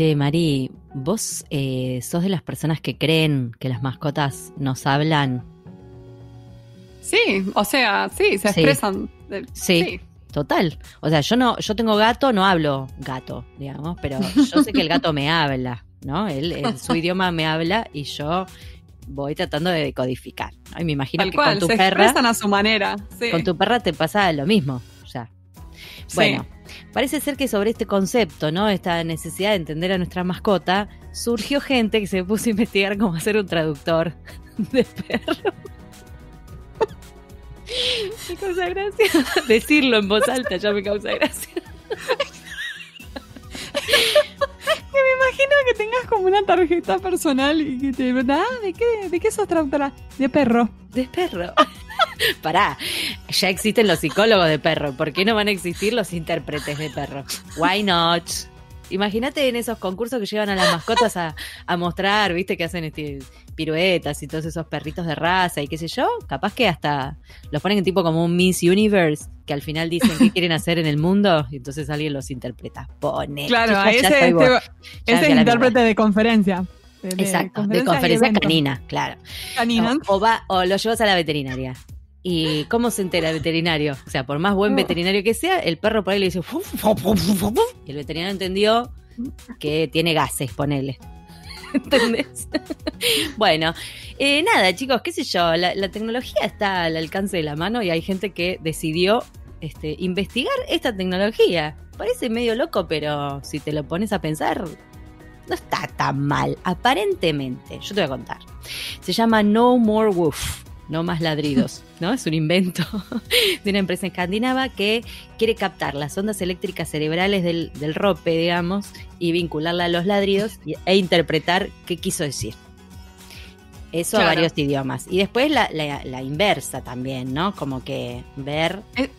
Che, Mari, ¿vos eh, sos de las personas que creen que las mascotas nos hablan? Sí, o sea, sí, se Sí. expresan. Sí. Sí. Total. O sea, yo no, yo tengo gato, no hablo gato, digamos, pero yo sé que el gato me habla, ¿no? Él, en su idioma me habla y yo voy tratando de decodificar. ¿no? Y me imagino Tal que cual, con tu se perra, expresan a su manera. Sí. con tu perra te pasa lo mismo. Bueno, parece ser que sobre este concepto, ¿no? Esta necesidad de entender a nuestra mascota, surgió gente que se puso a investigar cómo hacer un traductor de perro. Me causa gracia. Decirlo en voz alta ya me causa gracia. Me imagino que tengas como una tarjeta personal y que te ah, ¿de qué, ¿de qué sos traductora? De perro. De perro. Pará, ya existen los psicólogos de perro. ¿Por qué no van a existir los intérpretes de perro? Why not? Imagínate en esos concursos que llevan a las mascotas a, a mostrar, viste, que hacen este, piruetas y todos esos perritos de raza y qué sé yo. Capaz que hasta los ponen en tipo como un Miss Universe, que al final dicen qué quieren hacer en el mundo y entonces alguien los interpreta. Pone. Claro, Ya- ese, este- Ya ese a la intérprete de conferencia. De, Exacto, de conferencia canina, claro. Canina. O, o va, o lo llevas a la veterinaria. ¿Y cómo se entera el veterinario? O sea, por más buen veterinario que sea, el perro por ahí le dice. Y el veterinario entendió que tiene gases, ponele. ¿Entendés? bueno, eh, nada, chicos, qué sé yo, la, la tecnología está al alcance de la mano y hay gente que decidió este, investigar esta tecnología. Parece medio loco, pero si te lo pones a pensar, no está tan mal, aparentemente. Yo te voy a contar. Se llama No More Woof, no más ladridos, ¿no? Es un invento de una empresa escandinava que quiere captar las ondas eléctricas cerebrales del, del rope, digamos, y vincularla a los ladridos e interpretar qué quiso decir. Eso a varios idiomas. Y después la, la- la inversa también, ¿no? Como que ver Eh.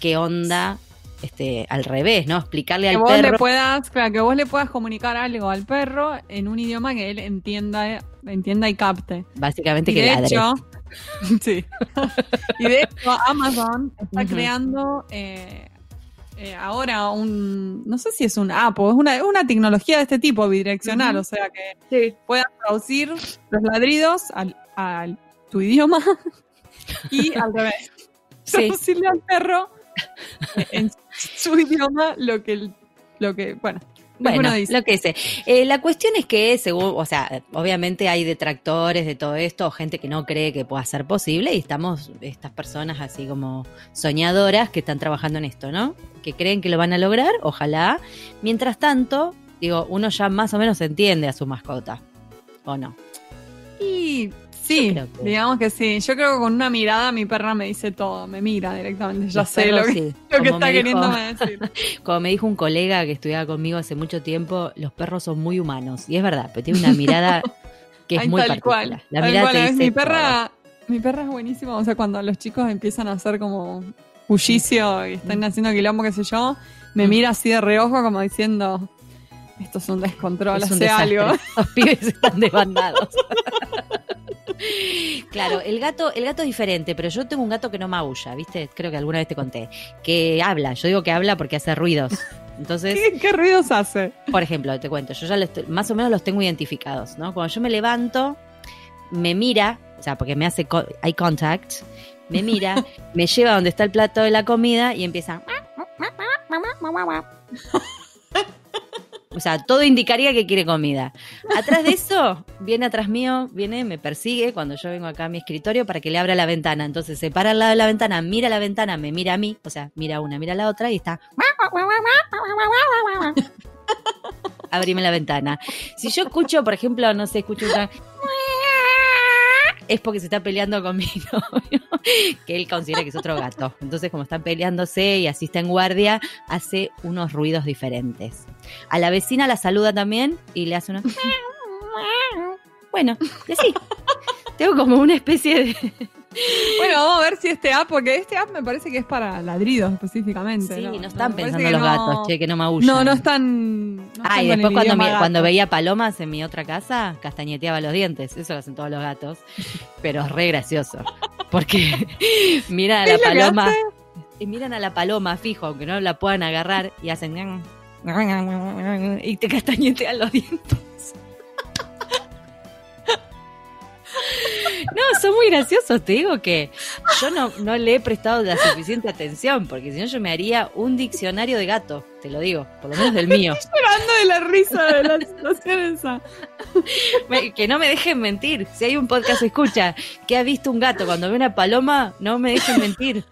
qué onda este, al revés, ¿no? Explicarle Que al vos perro. le puedas, claro, que vos le puedas comunicar algo al perro en un idioma que él entienda, entienda y capte. Básicamente Y que de ladre. hecho, sí. y de hecho, Amazon está creando eh, eh, ahora un, no sé si es un app o es una, una tecnología de este tipo, bidireccional, o sea que puedas traducir los ladridos al, al tu idioma y al revés. Sí. Traducirle al perro en su idioma lo que, el- lo que bueno, Bueno, lo que sé. Eh, la cuestión es que, según, o sea, obviamente hay detractores de todo esto, gente que no cree que pueda ser posible, y estamos, estas personas así como soñadoras que están trabajando en esto, ¿no? Que creen que lo van a lograr, ojalá. Mientras tanto, digo, uno ya más o menos entiende a su mascota, ¿o no? Y sí, que- digamos que sí. Yo creo que con una mirada mi perra me dice todo, me mira directamente, ya Los sé perros, lo que, sí. lo que Como está queriéndome decir. Como me dijo un colega que estudiaba conmigo hace mucho tiempo, los perros son muy humanos. Y es verdad, pero tiene una mirada que es Ay, muy tal particular. cual. La tal mirada cual, te dice mi todo. perra, mi perra es buenísima, o sea, cuando los chicos empiezan a hacer como bullicio y están haciendo quilombo, qué sé yo, me mira así de reojo como diciendo, esto es un descontrol, Es un hace desastre. algo. Los pibes están desbandados. Claro, el gato, el gato es diferente, pero yo tengo un gato que no maulla, ¿viste? Creo que alguna vez te conté. Que habla. Yo digo que habla porque hace ruidos. Entonces, ¿Qué, qué ruidos hace? por ejemplo, te cuento, yo ya los más o menos los tengo identificados, ¿no? Cuando yo me levanto, me mira, o sea, porque me hace co- eye contact, me mira, me lleva donde está el plato de la comida y empieza. O sea, todo indicaría que quiere comida. Atrás de eso, viene atrás mío, viene, me persigue cuando yo vengo acá a mi escritorio para que le abra la ventana. Entonces se para al lado de la ventana, mira la ventana, me mira a mí, o sea, mira una, mira la otra y está. Abrime la ventana. Si yo escucho, por ejemplo, no sé, escucho una. Es porque se está peleando con mi novio, que él considera que es otro gato. Entonces, como están peleándose y así está en guardia, hace unos ruidos diferentes. A la vecina la saluda también y le hace una. Bueno, y así. Tengo como una especie de. Bueno, vamos a ver si este app, porque este app me parece que es para ladridos específicamente. Sí, no, Me están pensando los no- gatos, che, que no maullan. No, no están. no Ah, y están después cuando, veía palomas en mi otra casa, castañeteaba los dientes. Eso lo hacen todos los gatos. Pero es re gracioso. Porque miran a ¿Qué la paloma. Y miran a la paloma fijo, aunque no la puedan agarrar, y hacen. y te castañetean los dientes. No, son muy graciosos, te digo que yo no, no le he prestado la suficiente atención, porque si no yo me haría un diccionario de gato, te lo digo, por lo menos del mío. Estoy llorando de la risa de la situación esa. Me- que no me dejen mentir. Si hay un podcast escucha que ha visto un gato cuando ve una paloma, no me dejen mentir.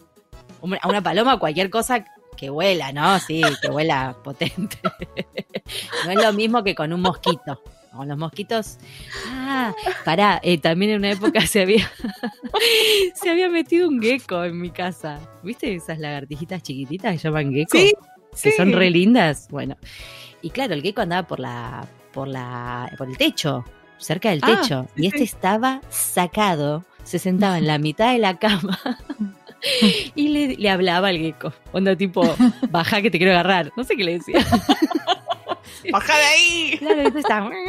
A una paloma cualquier cosa que vuela, ¿no? Sí, que vuela potente. No es lo mismo que con un mosquito. Con los mosquitos. Ah, pará, eh, también en una época se había se había metido un gecko en mi casa. ¿Viste esas lagartijitas chiquititas que llaman gecko? Sí, que sí. son re lindas. Bueno, y claro, el gecko andaba por la, por la, por el techo, cerca del Ah, techo, sí, y este sí. estaba sacado, se sentaba en la mitad de la cama y le, le hablaba al gecko. Onda tipo, baja que te quiero agarrar. No sé qué le decía. ¡Baja de ahí! Claro, entonces estaba.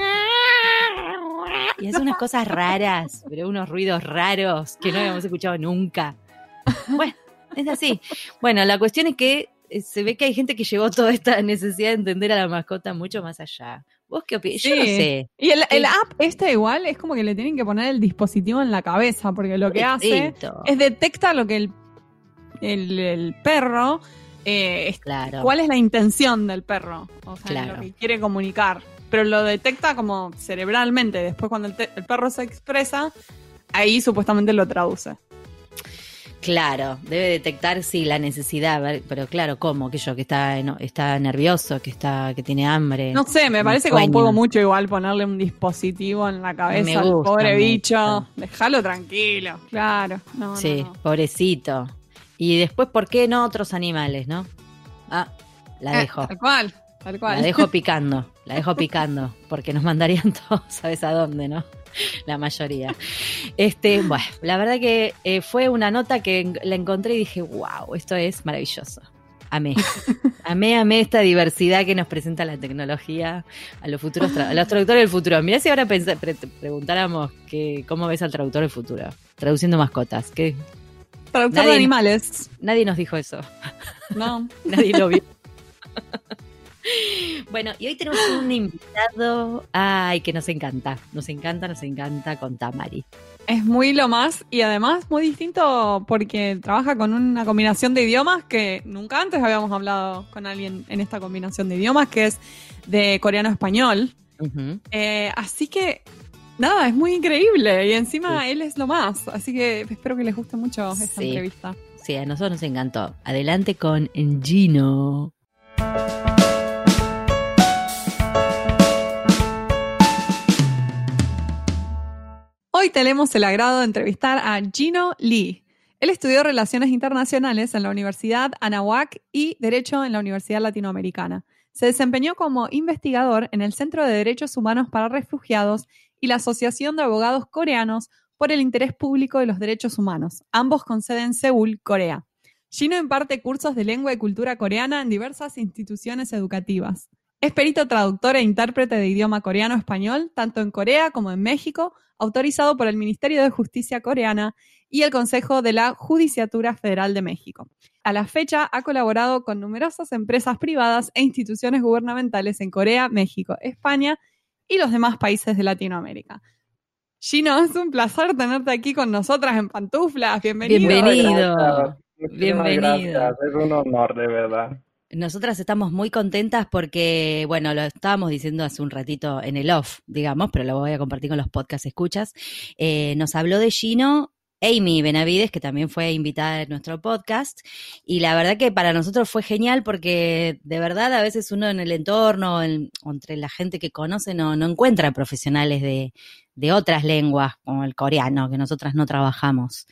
Y hace unas cosas raras, pero unos ruidos raros que no habíamos escuchado nunca. Bueno, es así. Bueno, la cuestión es que eh, se ve que hay gente que llevó toda esta necesidad de entender a la mascota mucho más allá. ¿Vos qué opinas? Yo no sé. Y el, el Sí. app este igual es como que le tienen que poner el dispositivo en la cabeza, porque lo que hace es detecta lo que el, el, el perro, eh, Claro. cuál es la intención del perro, o sea, Claro. lo que quiere comunicar. Pero lo detecta como cerebralmente. Después cuando el, el perro se expresa, ahí supuestamente lo traduce. Claro, debe detectar sí la necesidad, pero claro, ¿cómo? Que yo que está no, está nervioso, que está que tiene hambre. No sé, me parece como un poco mucho igual ponerle un dispositivo en la cabeza Me al gusta pobre bicho. Déjalo tranquilo. Claro. No, no, Sí, no. pobrecito. Y después, ¿por qué no otros animales, no? Ah, la Eh, dejo. Tal cual, tal cual. La dejo picando, la dejo picando, porque nos mandarían todos, ¿sabes a dónde, no? La mayoría. Este, bueno, la verdad que eh, fue una nota que la encontré y dije, wow, esto es maravilloso. Amé. Amé, amé esta diversidad que nos presenta la tecnología a los futuros, a los traductores del futuro. Mirá si ahora pre- preguntáramos que, cómo ves al traductor del futuro, traduciendo mascotas. que Traductor Nadie- de animales. Nadie nos dijo eso. No. Nadie lo vio. Bueno, y hoy tenemos un invitado, ay, que nos encanta, nos encanta, nos encanta con Tamari. Es muy lo más y además muy distinto porque trabaja con una combinación de idiomas que nunca antes habíamos hablado con alguien en esta combinación de idiomas que es de coreano-español. Eh, así que, nada, es muy increíble y encima él es lo más. Así que espero que les guste mucho esta Sí. entrevista. Sí, a nosotros nos encantó. Adelante con Gino. Hoy tenemos el agrado de entrevistar a Gino Lee. Él estudió Relaciones Internacionales en la Universidad Anahuac y Derecho en la Universidad Latinoamericana. Se desempeñó como investigador en el Centro de Derechos Humanos para Refugiados y la Asociación de Abogados Coreanos por el Interés Público de los Derechos Humanos, ambos con sede en Seúl, Corea. Gino imparte cursos de lengua y cultura coreana en diversas instituciones educativas. Es perito traductor e intérprete de idioma coreano-español, tanto en Corea como en México, autorizado por el Ministerio de Justicia coreana y el Consejo de la Judiciatura Federal de México. A la fecha ha colaborado con numerosas empresas privadas e instituciones gubernamentales en Corea, México, España y los demás países de Latinoamérica. Gino, es un placer tenerte aquí con nosotras en pantuflas. Bienvenido. Bienvenido. Muchísimas Bienvenido. gracias. Es un honor, de verdad. Nosotras estamos muy contentas porque, bueno, lo estábamos diciendo hace un ratito en el off, digamos, pero lo voy a compartir con los podcast escuchas. Eh, nos habló de Gino Amy Benavides, que también fue invitada en nuestro podcast, y la verdad que para nosotros fue genial porque de verdad a veces uno en el entorno, en- entre la gente que conoce, no, no encuentra profesionales de, de otras lenguas, como el coreano, que nosotras no trabajamos.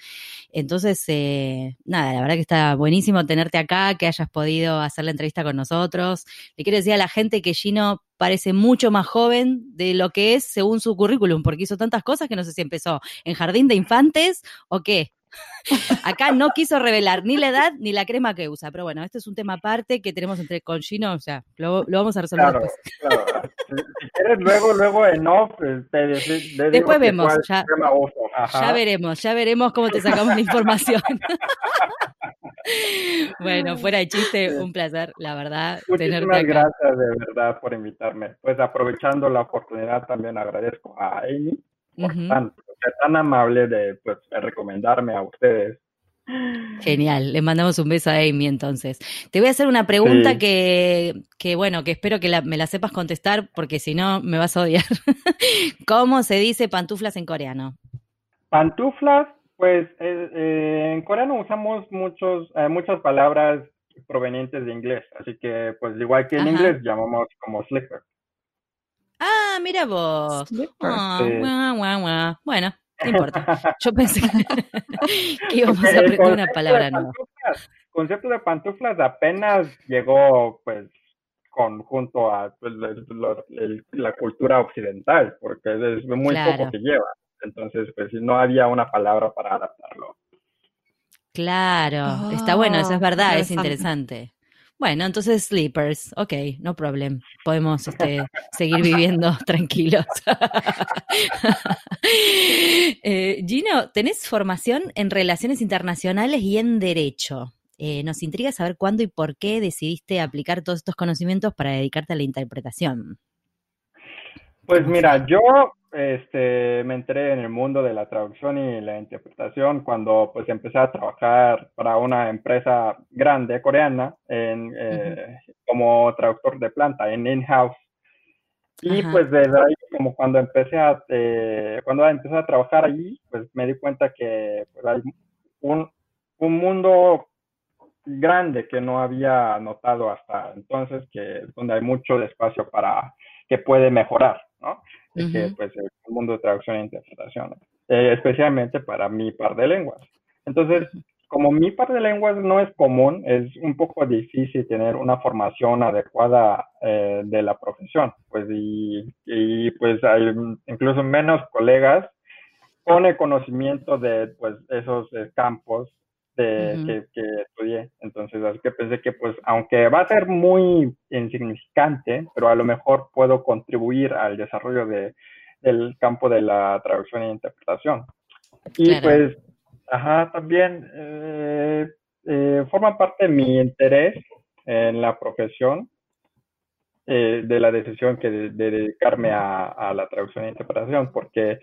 Entonces, eh, nada, la verdad que está buenísimo tenerte acá, que hayas podido hacer la entrevista con nosotros. Le quiero decir a la gente que Gino parece mucho más joven de lo que es según su currículum, porque hizo tantas cosas que no sé si empezó en jardín de infantes o qué. Acá no quiso revelar ni la edad ni la crema que usa, pero bueno, este es un tema aparte que tenemos entre con Gino, o sea, lo, lo vamos a resolver Claro, después. claro. Si, quieres, luego, luego en off, eh, te, te- Después vemos, ya- crema uso. Ajá. Ya veremos, ya veremos cómo te sacamos la información. bueno, fuera de chiste, un placer, la verdad, tenerte Muchísimas acá. gracias de verdad por invitarme. Pues aprovechando la oportunidad también agradezco a Amy por Ujú. tan, ser tan amable de pues, recomendarme a ustedes. Genial, le mandamos un beso a Amy entonces. Te voy a hacer una pregunta Sí. que, que, bueno, que espero que la- me la sepas contestar porque si no me vas a odiar. ¿Cómo se dice pantuflas en coreano? Pantuflas, pues eh, eh, en coreano usamos muchos, eh, muchas palabras provenientes de inglés, así que pues igual que en Ajá. inglés llamamos como slipper. Ah, mira vos. Ah, Sí. Bueno, no importa. Yo pensé que íbamos a El aprender una concepto palabra de nueva. pantuflas- concepto de pantuflas apenas llegó pues con, junto a pues, el- lo- el- la cultura occidental, porque es muy Claro. poco que lleva. Entonces, pues no había una palabra para adaptarlo. Claro, está bueno, eso es Ah, verdad, es interesante. Bueno, entonces sleepers, ok, no problem. Podemos este, seguir viviendo tranquilos. Eh, Gino, tenés formación en relaciones internacionales y en derecho. Eh, nos intriga saber cuándo y por qué decidiste aplicar todos estos conocimientos para dedicarte a la interpretación. Pues ¿Cómo mira, yo este, me entré en el mundo de la traducción y la interpretación cuando pues empecé a trabajar para una empresa grande coreana en, eh, como traductor de planta en in-house. Y pues desde ahí, como cuando empecé a, eh, cuando empecé a trabajar allí, pues me di cuenta que pues, hay un, un mundo grande que no había notado hasta entonces, que donde hay mucho espacio para que puede mejorar, ¿no? Que pues el mundo de traducción e interpretación, eh, especialmente para mi par de lenguas. Entonces, como mi par de lenguas no es común, es un poco difícil tener una formación adecuada eh, de la profesión, pues y, y, pues hay incluso menos colegas con el conocimiento de pues esos eh, campos de, que, que estudié. Entonces, así que pensé que pues aunque va a ser muy insignificante, pero a lo mejor puedo contribuir al desarrollo de, del campo de la traducción e interpretación. Y Claro. pues, ajá, también eh, eh, forma parte de mi interés en la profesión eh, de la decisión que de, de dedicarme a, a, la traducción e interpretación, porque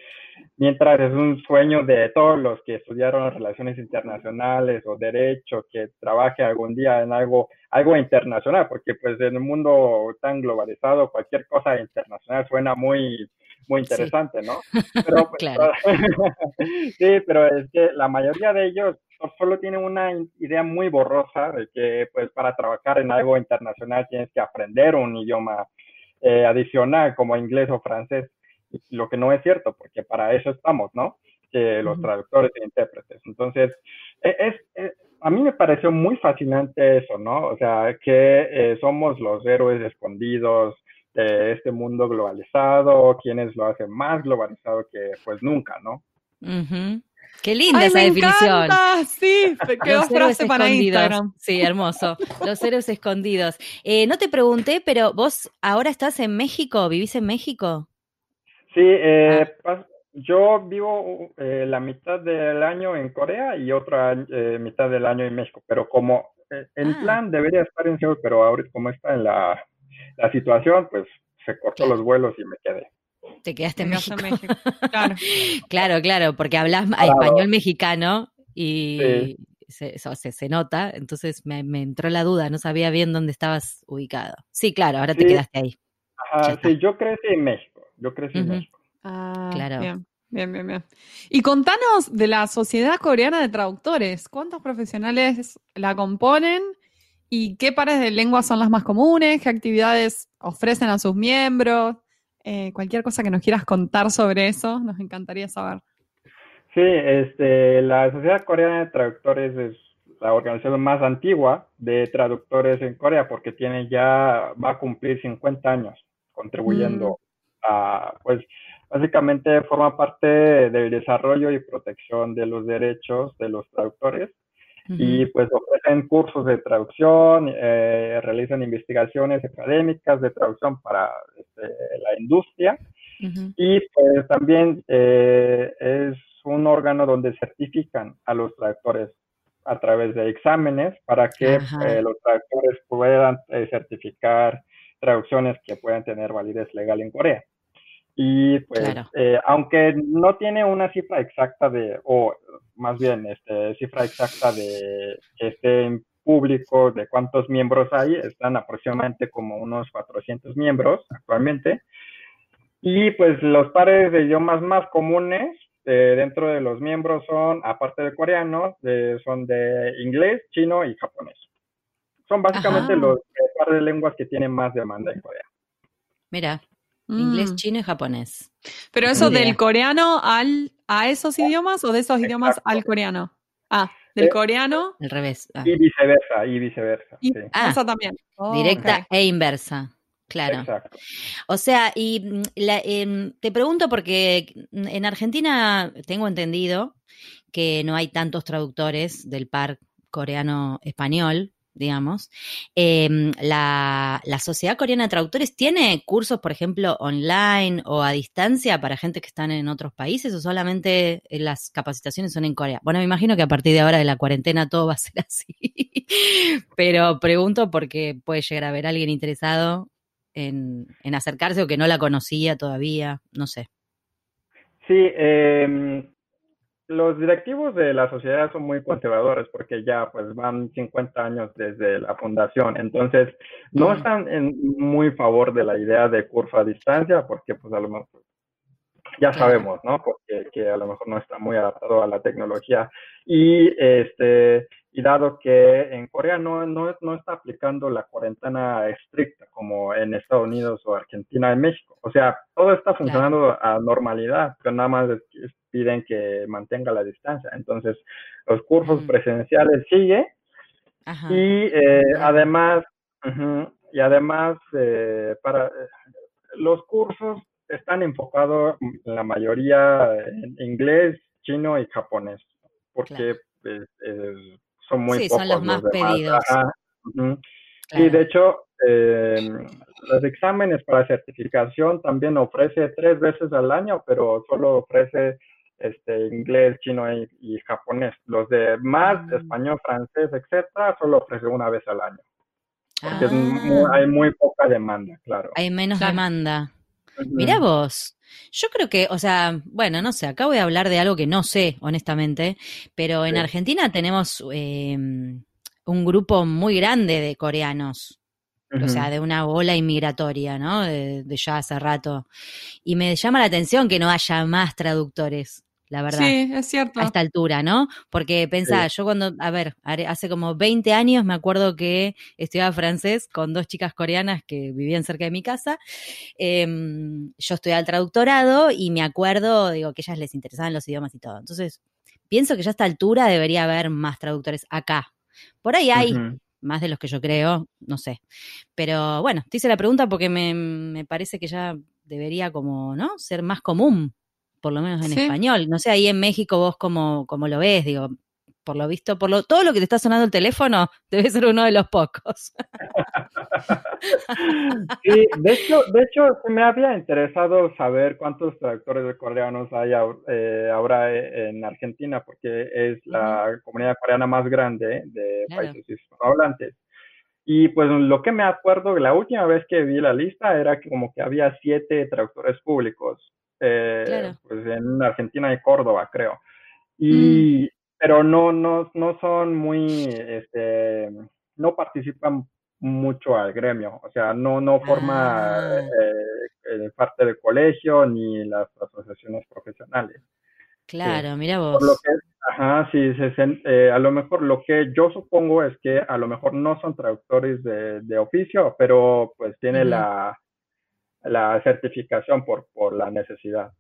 mientras es un sueño de todos los que estudiaron relaciones internacionales o derecho, que trabaje algún día en algo, algo internacional, porque pues en un mundo tan globalizado, cualquier cosa internacional suena muy, muy interesante, sí. ¿no? Pero, claro. sí, pero es que la mayoría de ellos solo tienen una idea muy borrosa de que pues para trabajar en algo internacional tienes que aprender un idioma eh, adicional como inglés o francés, lo que no es cierto, porque para eso estamos, ¿no? Que los traductores e intérpretes. Entonces, es, es, a mí me pareció muy fascinante eso, ¿no? O sea, que eh, somos los héroes escondidos de este mundo globalizado, quienes lo hacen más globalizado que pues nunca, ¿no? Uh -huh. Qué linda Ay, esa me definición. Encanta. Sí, quedó frase para Instagram. Sí, hermoso. Los héroes escondidos. Eh, no te pregunté, pero vos ahora estás en México, ¿vivís en México? Sí, eh, ah. yo vivo eh, la mitad del año en Corea y otra eh, mitad del año en México, pero como en ah. plan debería estar en Seúl, pero ahorita como está en la, la situación, pues se cortó claro. los vuelos y me quedé. Te quedaste en México. en México. Claro. claro, claro, porque hablas claro. español mexicano y sí. se, eso, se, se, nota, entonces me, me, entró la duda, no sabía bien dónde estabas ubicado. Sí, claro, ahora sí. te quedaste ahí. Ajá, sí, yo crecí en México, yo crecí uh -huh. en México. Ah, claro. Bien. Bien, bien, bien. Y contanos de la Sociedad Coreana de Traductores. ¿Cuántos profesionales la componen? ¿Y qué pares de lengua son las más comunes? ¿Qué actividades ofrecen a sus miembros? Eh, cualquier cosa que nos quieras contar sobre eso, nos encantaría saber. Sí, este, la Sociedad Coreana de Traductores es la organización más antigua de traductores en Corea porque tiene ya, va a cumplir 50 años contribuyendo mm. a, pues, básicamente forma parte del desarrollo y protección de los derechos de los traductores y pues ofrecen cursos de traducción, eh, realizan investigaciones académicas de traducción para este, la industria. Y pues también eh, es un órgano donde certifican a los traductores a través de exámenes para que eh, los traductores puedan certificar traducciones que puedan tener validez legal en Corea. Y pues, eh, aunque no tiene una cifra exacta de, o más bien, este, cifra exacta de este público, de cuántos miembros hay, están aproximadamente como unos 400 miembros actualmente. Y pues los pares de idiomas más comunes eh, dentro de los miembros son, aparte de coreano, son de inglés, chino y japonés. Son básicamente los pares de lenguas que tienen más demanda en Corea. Mira, Inglés, mm. chino y japonés. Pero eso del coreano al, a esos idiomas o de esos idiomas al coreano. Ah, del eh, coreano. Al revés. Ah. Y viceversa, y viceversa. ah, eso también. directa e inversa. Claro. Exacto. O sea, y mm, em, te pregunto porque en Argentina tengo entendido que no hay tantos traductores del par coreano-español, digamos. Em, la, Sociedad Coreana de Traductores tiene cursos, por ejemplo, online o a distancia para gente que están en otros países o solamente las capacitaciones son en Corea. Bueno, me imagino que a partir de ahora de la cuarentena todo va a ser así. Pero pregunto porque puede llegar a haber alguien interesado en, en acercarse o que no la conocía todavía, no sé. Sí, eh, los directivos de la sociedad son muy conservadores porque ya pues van 50 años desde la fundación, entonces no están en muy favor de la idea de curso a distancia porque pues a lo mejor ya sabemos, ¿no? Porque que a lo mejor no está muy adaptado a la tecnología. Y este y dado que en Corea no, no, no está aplicando la cuarentena estricta como en Estados Unidos o Argentina y México, o sea, todo está funcionando a normalidad, pero nada más piden que mantenga la distancia. Entonces, los cursos presenciales sigue y eh, además, y además, eh, para los cursos están enfocados la mayoría en inglés, chino y japonés, porque pues, son muy sí, son los más pedidos. Y de hecho, los exámenes para certificación también ofrece tres veces al año, pero solo ofrece este, inglés, chino y, japonés. Los de más, ah. español, francés, etcétera, solo ofrece una vez al año. Porque ah. hay muy poca demanda, claro. Hay menos demanda. Mira vos. Yo creo que, o sea, bueno, no sé, acá voy a hablar de algo que no sé, honestamente, pero en Argentina tenemos em, un grupo muy grande de coreanos. O sea, de una ola inmigratoria, ¿no? De, de, ya hace rato. Y me llama la atención que no haya más traductores la verdad. Sí, es cierto. A esta altura, ¿no? Porque pensaba, yo cuando, a ver, hace como 20 años me acuerdo que estudiaba francés con dos chicas coreanas que vivían cerca de mi casa. Em, yo estudiaba el traductorado y me acuerdo, digo, que ellas les interesaban los idiomas y todo. Entonces, pienso que ya a esta altura debería haber más traductores acá. Por ahí hay. Más de los que yo creo, no sé. Pero bueno, te hice la pregunta porque me, me parece que ya debería como, ¿no? Ser más común por lo menos en español. No sé, ahí en México vos como, como lo ves, digo, por lo visto, por lo, todo lo que te está sonando el teléfono debe ser uno de los pocos. sí, de hecho, de hecho, me había interesado saber cuántos traductores coreanos hay eh, ahora en Argentina, porque es la comunidad coreana más grande de países hispanohablantes. Y pues lo que me acuerdo, la última vez que vi la lista era que como que había siete traductores públicos eh, pues en Argentina y Córdoba, creo. Y, mm. pero no, no, no son muy, este, no participan mucho al gremio, o sea, no, no forma ah. eh, eh, parte del colegio ni las asociaciones profesionales. Claro, mira vos. ajá, sí, se, a lo mejor lo que yo supongo es que a lo mejor no son traductores de, de oficio, pero pues tiene la, la certificación por, por la necesidad.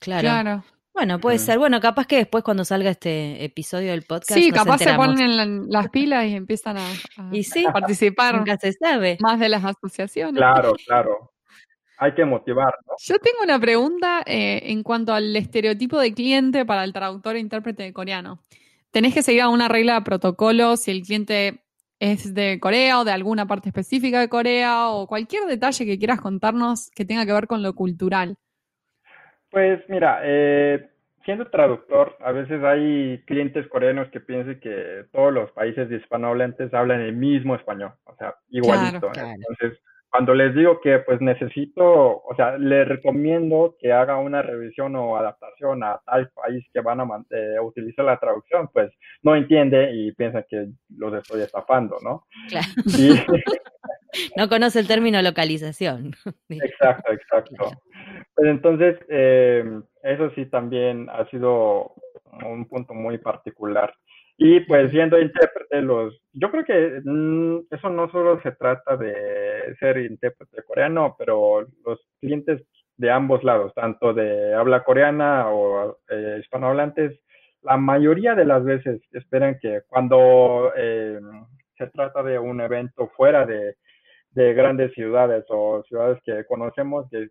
Claro. Bueno, puede ser. Bueno, capaz que después cuando salga este episodio del podcast. Sí, capaz se ponen las pilas y empiezan a, y sí, participar. Nunca se sabe. Más de las asociaciones. Claro, claro. hay que motivar, ¿no? Yo tengo una pregunta eh, en cuanto al estereotipo de cliente para el traductor e intérprete de coreano. ¿Tenés que seguir alguna regla de protocolo si el cliente es de Corea o de alguna parte específica de Corea o cualquier detalle que quieras contarnos que tenga que ver con lo cultural? Pues mira, eh, siendo traductor, a veces hay clientes coreanos que piensan que todos los países hispanohablantes hablan el mismo español, o sea, igualito. Entonces, cuando les digo que pues necesito, o sea, les recomiendo que haga una revisión o adaptación a tal país que van a eh, utilizar la traducción, pues no entiende y piensa que los estoy estafando, ¿no? Claro. no conoce el término localización. Exacto, exacto. Pues entonces, eh, eso sí también ha sido un punto muy particular. Y pues siendo intérprete, los, yo creo que mm, eso no solo se trata de ser intérprete coreano, pero los clientes de ambos lados, tanto de habla coreana o eh, hispanohablantes, la mayoría de las veces esperan que cuando eh, se trata de un evento fuera de, de grandes ciudades o ciudades que conocemos, que,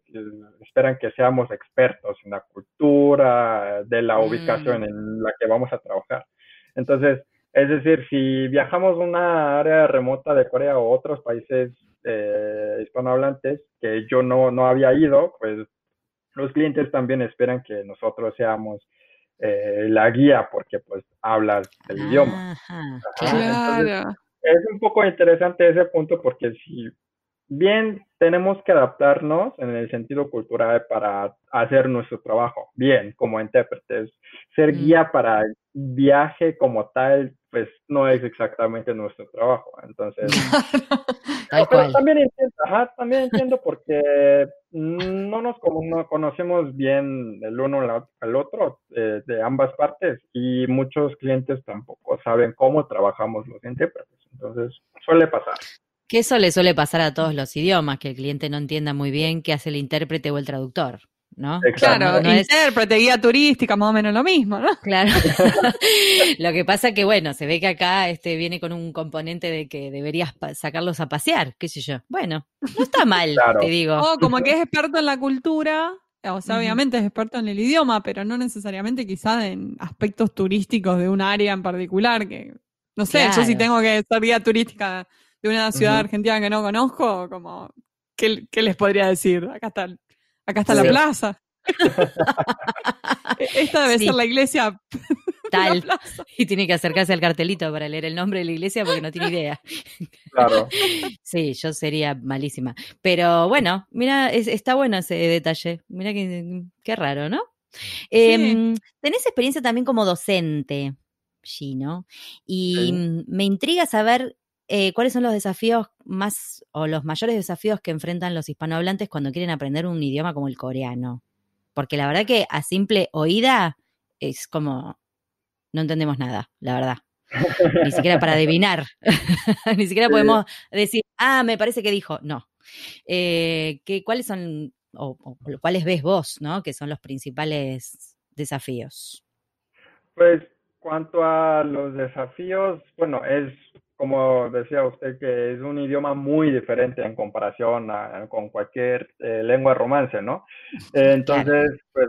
esperan que seamos expertos en la cultura, de la ubicación mm. en la que vamos a trabajar. Entonces, es decir, si viajamos a una área remota de Corea o otros países eh, hispanohablantes que yo no, no había ido, pues los clientes también esperan que nosotros seamos eh, la guía porque pues hablas el idioma. claro. es un poco interesante ese punto porque si bien tenemos que adaptarnos en el sentido cultural para hacer nuestro trabajo, bien, como intérpretes. Ser mm. guía para el viaje como tal, pues no es exactamente nuestro trabajo. Entonces, pero también entiendo, ajá, también entiendo porque no nos no conocemos bien el uno al otro eh, de ambas partes y muchos clientes tampoco saben cómo trabajamos los intérpretes. Entonces, suele pasar. Que eso le suele pasar a todos los idiomas, que el cliente no entienda muy bien qué hace el intérprete o el traductor. ¿no? Claro, intérprete, guía turística, más o menos lo mismo, ¿no? Claro. lo que pasa que, bueno, se ve que acá este viene con un componente de que deberías sacarlos a pasear, qué sé yo. Bueno, no está mal, te digo. O como que es experto en la cultura, o sea, obviamente es experto en el idioma, pero no necesariamente quizá en aspectos turísticos de un área en particular, que, no sé, yo si tengo que ser guía turística de una ciudad argentina que no conozco, como, ¿qué, les podría decir? Acá está, acá está la plaza. E, esta debe ser la iglesia. Tal. y tiene que acercarse al cartelito para leer el nombre de la iglesia porque no tiene idea. Claro. Sí, yo sería malísima. Pero bueno, mira, está bueno ese detalle. Mira qué, raro, ¿no? Em, tenés experiencia también como docente, Gino, y me intriga saber eh, ¿cuáles son los desafíos más o los mayores desafíos que enfrentan los hispanohablantes cuando quieren aprender un idioma como el coreano? Porque la verdad que a simple oída es como no entendemos nada, la verdad. Ni siquiera para adivinar. Ni siquiera podemos decir, ah, me parece que dijo. No. Eh, ¿Cuáles son, o, o, cuáles ves vos, ¿no? Que son los principales desafíos. Pues, cuanto a los desafíos, bueno, es como decía usted, que es un idioma muy diferente en comparación con cualquier eh, lengua romance, ¿no? entonces, pues,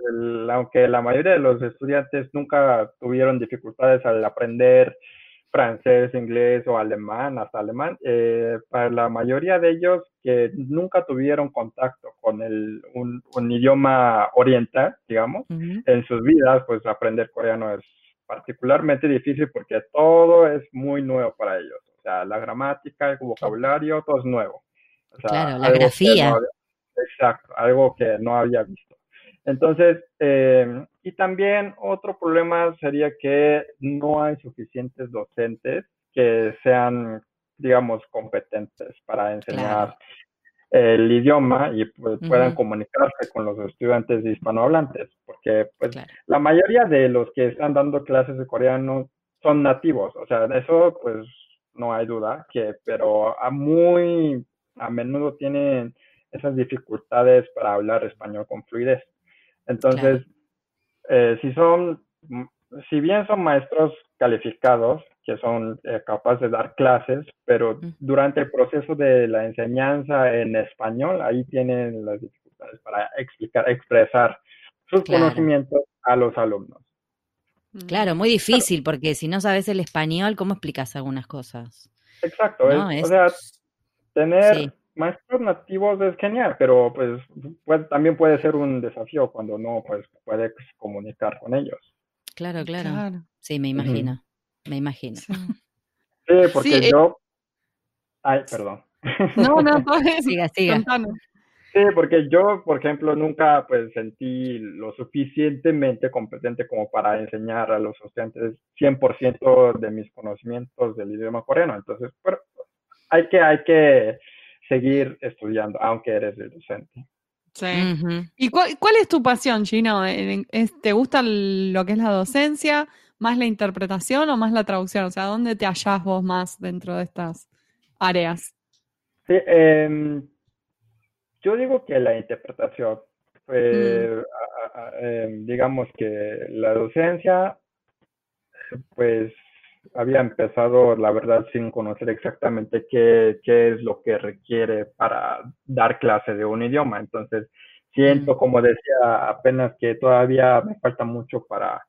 aunque la mayoría de los estudiantes nunca tuvieron dificultades al aprender francés, inglés o alemán, hasta alemán, eh, para la mayoría de ellos que nunca tuvieron contacto con el, un, idioma oriental, digamos, en sus vidas, pues aprender coreano es particularmente difícil porque todo es muy nuevo para ellos. O sea, la gramática, el vocabulario, todo es nuevo. claro, la grafía. exacto, algo que no había visto. Entonces, eh, y también otro problema sería que no hay suficientes docentes que sean, digamos, competentes para enseñar el idioma y pues, puedan comunicarse con los estudiantes hispanohablantes, porque pues la mayoría de los que están dando clases de coreano son nativos, o sea, eso pues no hay duda, que pero a muy a menudo tienen esas dificultades para hablar español con fluidez. Entonces, eh, si son, si bien son maestros calificados, que son eh, capaces de dar clases, pero durante el proceso de la enseñanza en español, ahí tienen las dificultades para explicar, expresar sus conocimientos a los alumnos. Claro, muy difícil, porque si no sabes el español, ¿cómo explicas algunas cosas? Exacto, o sea, tener maestros nativos es genial, pero pues también puede ser un desafío cuando no pues, puedes comunicar con ellos. Claro, claro. Sí, me imagino, me imagino. Sí, porque yo... Ay, perdón. No, no, siga, siga. Sí, porque yo, por ejemplo, nunca pues sentí lo suficientemente competente como para enseñar a los estudiantes 100% de mis conocimientos del idioma coreano. Entonces, pero hay que, hay que seguir estudiando, aunque eres el docente. Sí. ¿Y cuál, es tu pasión, Gino? ¿Te gusta lo que es la docencia, más la interpretación o más la traducción? O sea, ¿dónde te hallás vos más dentro de estas áreas? Sí, eh, yo digo que la interpretación, pues, digamos que la docencia, pues había empezado, la verdad, sin conocer exactamente qué, qué es lo que requiere para dar clase de un idioma. Entonces, siento, mm. como decía, apenas que todavía me falta mucho para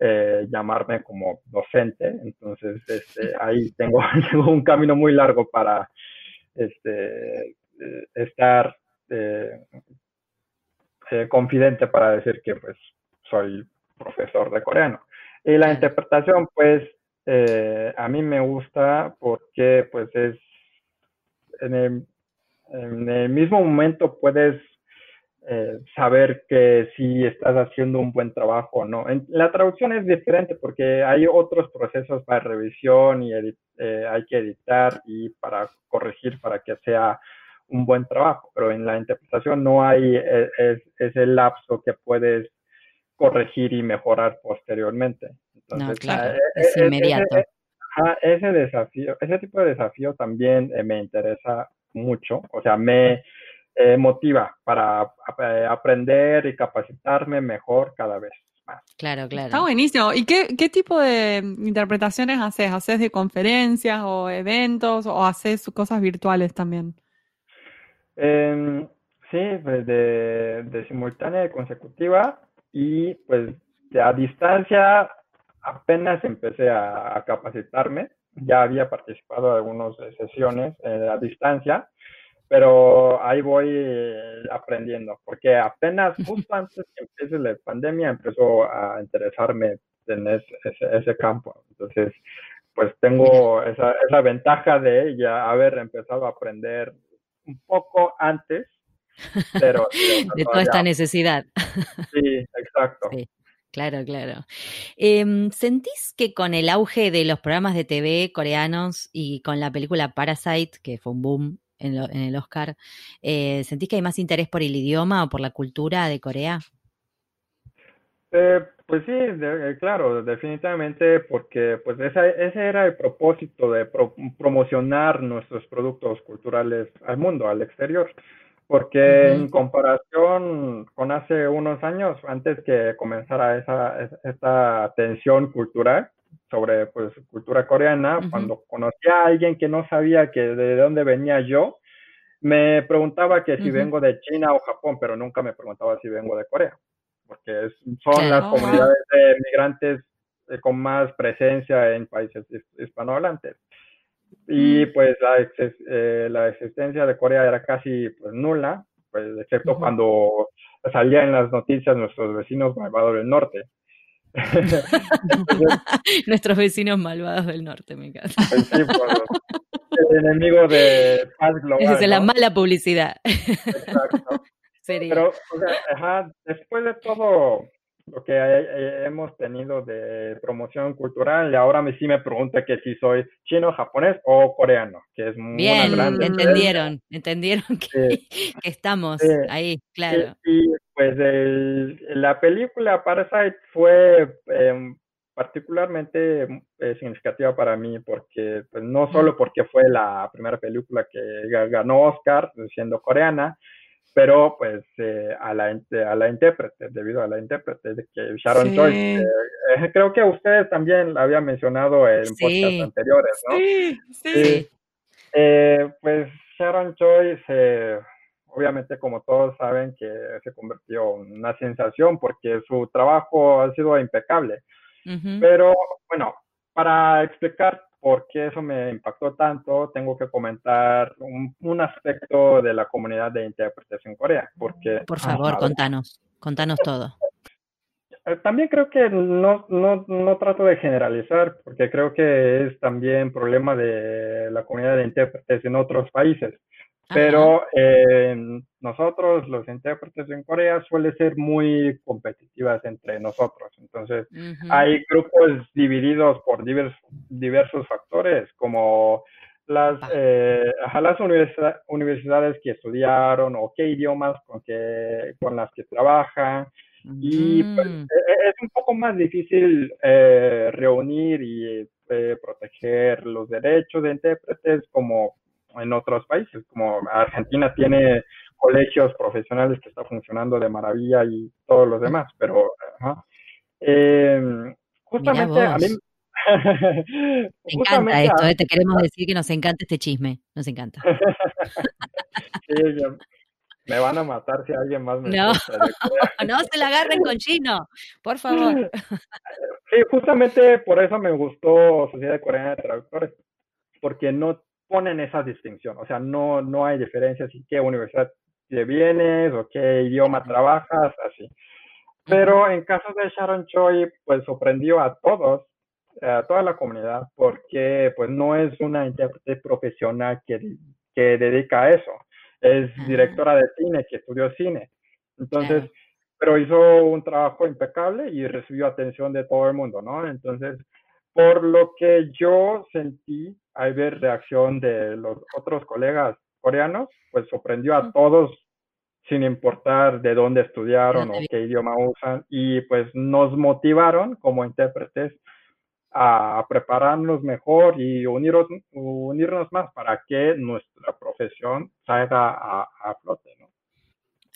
eh, llamarme como docente. Entonces, este, ahí tengo, tengo un camino muy largo para este, eh, estar este, eh, confidente para decir que pues soy profesor de coreano. Y la interpretación pues eh, a mí me gusta porque pues es en el, mismo momento puedes eh, saber que si estás haciendo un buen trabajo o no. En, la traducción es diferente porque hay otros procesos para revisión y hay que editar y para corregir para que sea un buen trabajo, pero en la interpretación no hay e, es, ese lapso que puedes corregir y mejorar posteriormente. no, claro, eh, es, inmediato. Ese, desafío, ese tipo de desafío también eh, me interesa mucho, o sea, me eh, motiva para aprender y capacitarme mejor cada vez. Más. Claro, claro. Está buenísimo. ¿Y qué, qué tipo de interpretaciones haces? ¿Haces de conferencias o eventos o haces cosas virtuales también? Eh, sí, pues de, de simultánea y consecutiva y pues a distancia apenas empecé a, capacitarme, ya había participado en algunas sesiones eh, a distancia, pero ahí voy eh, aprendiendo, porque apenas justo antes que empiece la pandemia empezó a interesarme en ese, ese, campo. Entonces, pues tengo esa, esa ventaja de ya haber empezado a aprender un poco antes, pero... de toda esta necesidad. Sí, exacto. Claro, claro. Em, ¿Sentís que con el auge de los programas de TV coreanos y con la película Parasite, que fue un boom en, el Oscar, eh, ¿sentís que hay más interés por el idioma o por la cultura de Corea? Eh, pues sí, eh, claro, definitivamente, porque pues ese era el propósito de promocionar nuestros productos culturales al mundo, al exterior. Porque en comparación con hace unos años, antes que comenzara esa, esta tensión cultural sobre pues cultura coreana, cuando conocía a alguien que no sabía que de dónde venía yo, me preguntaba que si vengo de China o Japón, pero nunca me preguntaba si vengo de Corea porque son las comunidades de migrantes eh, con más presencia en países hispanohablantes. Y mm. pues la, eh, la, existencia de Corea era casi pues, nula, pues excepto cuando salía en las noticias nuestros vecinos malvados del norte. nuestros vecinos malvados del norte, me encanta. Pues el enemigo de paz global. es la mala publicidad. Exacto. Pero, o sea, después de todo lo que hemos tenido de promoción cultural, y ahora sí me pregunta que si soy chino, japonés o coreano, que es muy Bien, entendieron, entendieron que, estamos ahí, claro. Y, pues la película Parasite fue em, particularmente eh, significativa para mí porque pues, no solo porque fue la primera película que ganó Oscar siendo coreana, pero pues eh, a, la, a la intérprete, debido a la intérprete de que Sharon Choi, eh, eh, creo que ustedes también la habían mencionado en sí. anteriores, ¿no? Sí, sí. pues Sharon se, obviamente como todos saben que se convirtió en una sensación porque su trabajo ha sido impecable. Pero bueno, para explicar por qué eso me impactó tanto, tengo que comentar un, aspecto de la comunidad de intérpretes en Corea. Porque, por favor, contanos, contanos todo. Eh, también creo que no, no, no, trato de generalizar, porque creo que es también problema de la comunidad de intérpretes en otros países. Pero eh, nosotros, los intérpretes en Corea, suele ser muy competitivas entre nosotros. Entonces, hay grupos divididos por diversos, diversos factores, como las, eh, las universidades que estudiaron o qué idiomas con, que, con las que trabajan. Y pues, mm. e, e, es un poco más difícil eh, reunir y eh, proteger los derechos de intérpretes como en otros países, como Argentina tiene colegios profesionales que está funcionando de maravilla y todos los demás, pero eh, justamente a mí... Me encanta esto, te queremos decir que nos encanta este chisme, nos encanta. Me van a matar si alguien más me No, no se la agarren con chino, por favor. Sí, justamente por eso me gustó Sociedad Coreana de Traductores, porque no ponen esa distinción, o sea, no, no hay diferencia si qué universidad te vienes o qué idioma trabajas, así. Pero en caso de Sharon Choi, pues sorprendió a todos, a toda la comunidad, porque pues no es una intérprete profesional que, que dedica a eso es directora de cine, que estudió cine. Entonces, pero hizo un trabajo impecable y recibió atención de todo el mundo, ¿no? Entonces, por lo que yo sentí al ver reacción de los otros colegas coreanos, pues sorprendió a todos sin importar de dónde estudiaron o qué idioma usan y pues nos motivaron como intérpretes a prepararnos mejor y unirnos, unirnos más para que nuestra profesión salga a, flote, ¿no?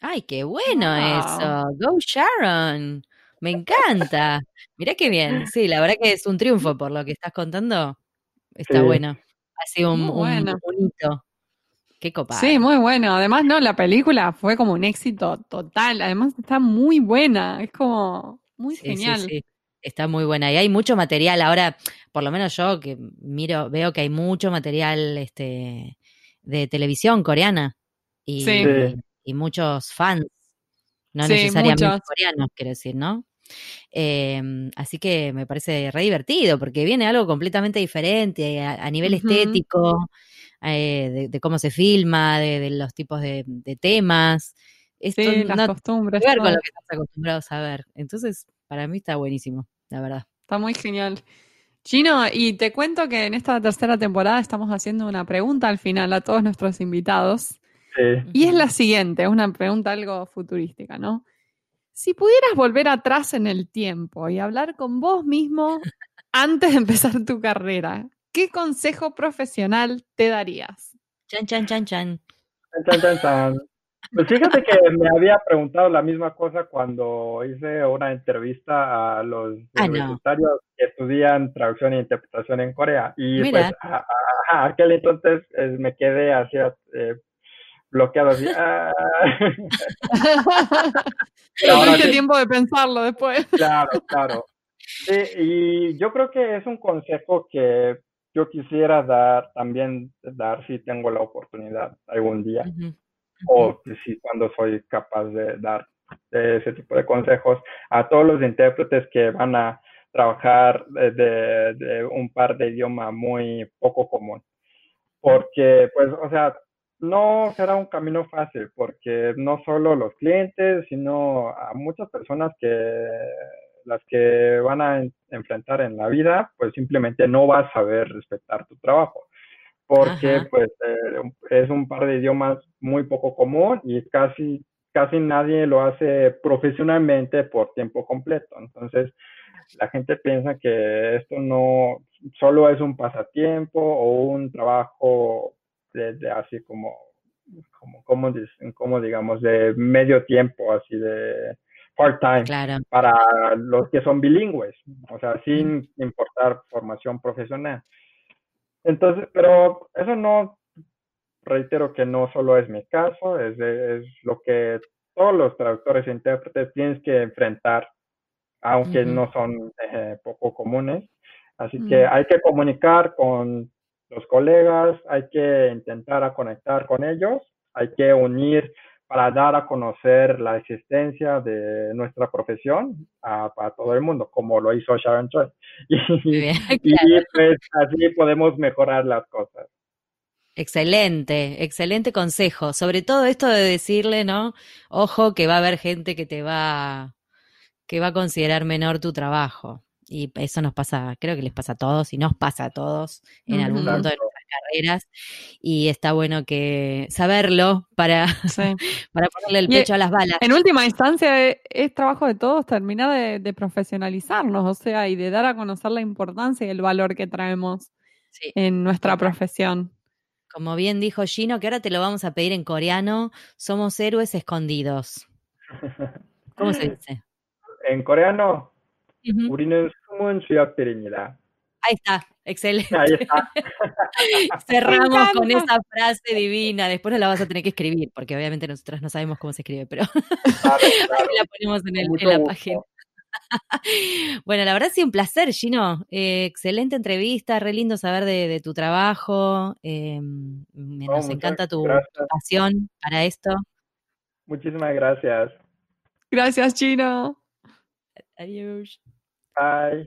Ay, qué bueno eso. Go Sharon. Me encanta. Mira qué bien. Sí, la verdad que es un triunfo por lo que estás contando. Está bueno. Ha sido un, bueno. hito. Qué copado. Sí, muy bueno. Además, no, la película fue como un éxito total. Además, está muy buena. Es como muy genial. Sí, Está muy buena y hay mucho material. Ahora, por lo menos yo que miro, veo que hay mucho material este, de televisión coreana y, y, muchos fans, no necesariamente coreanos, quiero decir, ¿no? Em, así que me parece re divertido porque viene algo completamente diferente a, nivel estético, eh, de, cómo se filma, de, los tipos de, temas. Esto sí, las costumbres. Ver con lo que estás acostumbrados a ver. Entonces, para mí está buenísimo, la verdad. Está muy genial. Chino, y te cuento que en esta tercera temporada estamos haciendo una pregunta al final a todos nuestros invitados. Y es la siguiente, es una pregunta algo futurística, ¿no? Si pudieras volver atrás en el tiempo y hablar con vos mismo antes de empezar tu carrera, ¿qué consejo profesional te darías? Chan, chan, chan, chan. Chan, chan, chan, pues fíjate que me había preguntado la misma cosa cuando hice una entrevista a los ah, universitarios que estudian traducción e interpretación en Corea. Y pues a, aquel entonces eh, me quedé así eh, bloqueado así. Ah. Tuviste tiempo de pensarlo después. Claro, claro. y yo creo que es un consejo que yo quisiera dar, también dar si tengo la oportunidad algún día o si cuando soy capaz de dar ese tipo de consejos a todos los intérpretes que van a trabajar de, un par de idiomas muy poco común. Porque, pues, o sea, no será un camino fácil, porque no solo los clientes, sino a muchas personas que las que van a enfrentar en la vida, pues simplemente no vas a saber respetar tu trabajo. Porque pues eh, es un par de idiomas muy poco común y casi, casi nadie lo hace profesionalmente por tiempo completo. Entonces, la gente piensa que esto no solo es un pasatiempo o un trabajo de, así como, como, como, como, digamos, de medio tiempo, así de part-time, para los que son bilingües, o sea, sin importar formación profesional. Entonces, pero eso no, reitero que no solo es mi caso, es, es lo que todos los traductores e intérpretes tienen que enfrentar, aunque no son eh, poco comunes. Así que hay que comunicar con los colegas, hay que intentar conectar con ellos, hay que unir para dar a conocer la existencia de nuestra profesión a, todo el mundo, como lo hizo Sharon Choi. Y, y pues así podemos mejorar las cosas. Excelente, excelente consejo. Sobre todo esto de decirle, ¿no? Ojo que va a haber gente que te va, que va a considerar menor tu trabajo. Y eso nos pasa, creo que les pasa a todos y nos pasa a todos en algún punto de nuestras carreras. Y está bueno que saberlo para, para ponerle el pecho a las balas. En última instancia, e, es, trabajo de todos terminar de, profesionalizarnos, o sea, y de dar a conocer la importancia y el valor que traemos en nuestra profesión. Como bien dijo Gino, que ahora te lo vamos a pedir en coreano, somos héroes escondidos. ¿Cómo se dice? En coreano, Ahí está, excelente. Ahí está. Cerramos con esa frase divina. Después la vas a tener que escribir, porque obviamente nosotras no sabemos cómo se escribe, pero la ponemos en, en la página. bueno, la verdad ha sido un placer, Gino. Eh, excelente entrevista, re lindo saber de, tu trabajo. Eh, nos encanta tu, pasión para esto. Muchísimas gracias. Gracias, Gino. Adiós. Bye.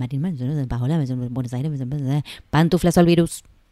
Marín, Buenos Aires, pantuflas al virus.